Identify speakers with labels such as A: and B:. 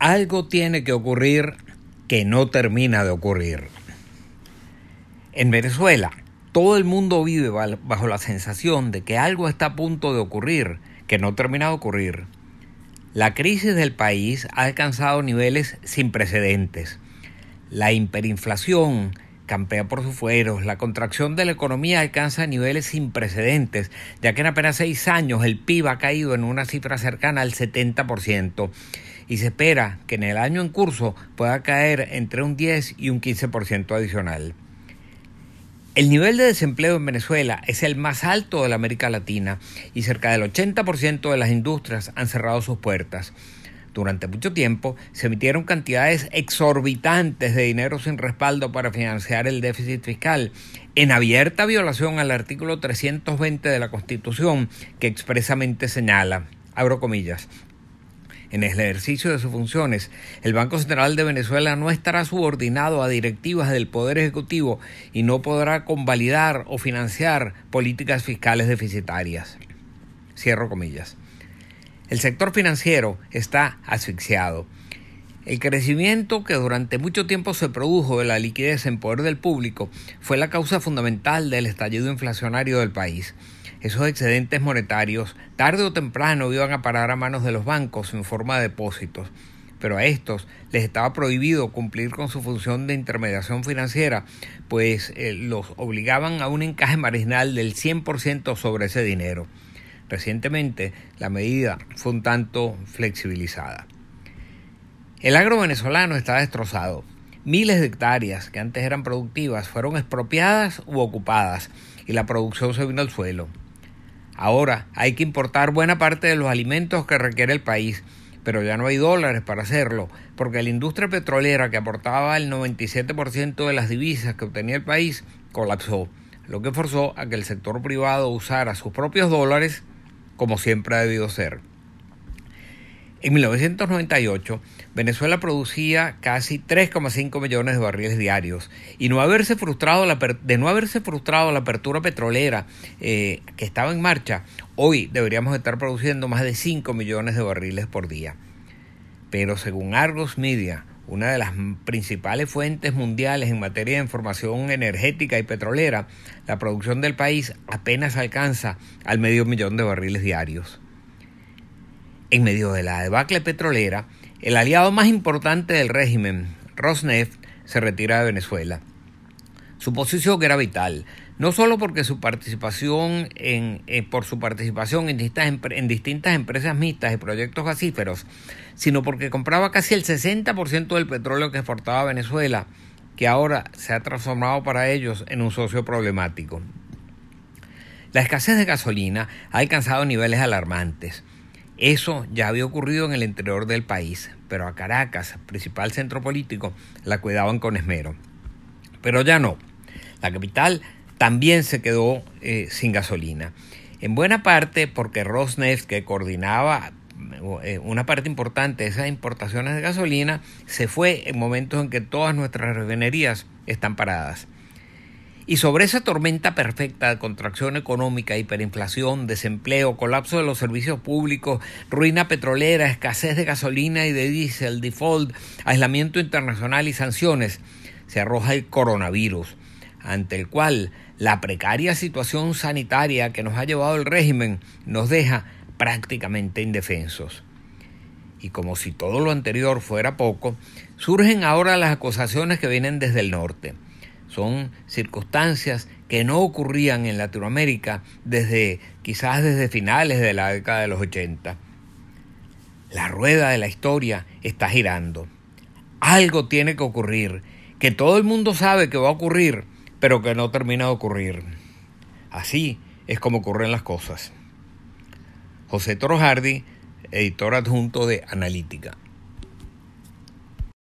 A: Algo tiene que ocurrir que no termina de ocurrir. En Venezuela, todo el mundo vive bajo la sensación de que algo está a punto de ocurrir que no termina de ocurrir. La crisis del país ha alcanzado niveles sin precedentes. La hiperinflación campea por sus fueros, la contracción de la economía alcanza niveles sin precedentes, ya que en apenas seis años el PIB ha caído en una cifra cercana al 70% y se espera que en el año en curso pueda caer entre un 10 y un 15% adicional. El nivel de desempleo en Venezuela es el más alto de la América Latina y cerca del 80% de las industrias han cerrado sus puertas. Durante mucho tiempo se emitieron cantidades exorbitantes de dinero sin respaldo para financiar el déficit fiscal, en abierta violación al artículo 320 de la Constitución, que expresamente señala, abro comillas, en el ejercicio de sus funciones, el Banco Central de Venezuela no estará subordinado a directivas del Poder Ejecutivo y no podrá convalidar o financiar políticas fiscales deficitarias. Cierro comillas. El sector financiero está asfixiado. El crecimiento que durante mucho tiempo se produjo de la liquidez en poder del público fue la causa fundamental del estallido inflacionario del país. Esos excedentes monetarios tarde o temprano iban a parar a manos de los bancos en forma de depósitos, pero a estos les estaba prohibido cumplir con su función de intermediación financiera, pues eh, los obligaban a un encaje marginal del 100% sobre ese dinero. Recientemente, la medida fue un tanto flexibilizada. El agro venezolano está destrozado. Miles de hectáreas que antes eran productivas fueron expropiadas u ocupadas y la producción se vino al suelo. Ahora hay que importar buena parte de los alimentos que requiere el país, pero ya no hay dólares para hacerlo, porque la industria petrolera que aportaba el 97% de las divisas que obtenía el país colapsó, lo que forzó a que el sector privado usara sus propios dólares como siempre ha debido ser. En 1998, Venezuela producía casi 3,5 millones de barriles diarios y no haberse frustrado la, de no haberse frustrado la apertura petrolera eh, que estaba en marcha, hoy deberíamos estar produciendo más de 5 millones de barriles por día. Pero según Argos Media, una de las principales fuentes mundiales en materia de información energética y petrolera, la producción del país apenas alcanza al medio millón de barriles diarios. En medio de la debacle petrolera, el aliado más importante del régimen, Rosneft, se retira de Venezuela. Su posición era vital, no solo porque su participación en, eh, por su participación distintas, en distintas empresas mixtas y proyectos gasíferos, sino porque compraba casi el 60% del petróleo que exportaba Venezuela, que ahora se ha transformado para ellos en un socio problemático. La escasez de gasolina ha alcanzado niveles alarmantes. Eso ya había ocurrido en el interior del país, pero a Caracas, principal centro político, la cuidaban con esmero. Pero ya no. La capital también se quedó eh, sin gasolina. En buena parte porque Rosneft, que coordinaba eh, una parte importante de esas importaciones de gasolina, se fue en momentos en que todas nuestras refinerías están paradas. Y sobre esa tormenta perfecta de contracción económica, hiperinflación, desempleo, colapso de los servicios públicos, ruina petrolera, escasez de gasolina y de diésel, default, aislamiento internacional y sanciones, se arroja el coronavirus, ante el cual la precaria situación sanitaria que nos ha llevado el régimen nos deja prácticamente indefensos. Y como si todo lo anterior fuera poco, surgen ahora las acusaciones que vienen desde el norte son circunstancias que no ocurrían en Latinoamérica desde quizás desde finales de la década de los 80. La rueda de la historia está girando. Algo tiene que ocurrir, que todo el mundo sabe que va a ocurrir, pero que no termina de ocurrir. Así es como ocurren las cosas. José Toro editor adjunto de Analítica.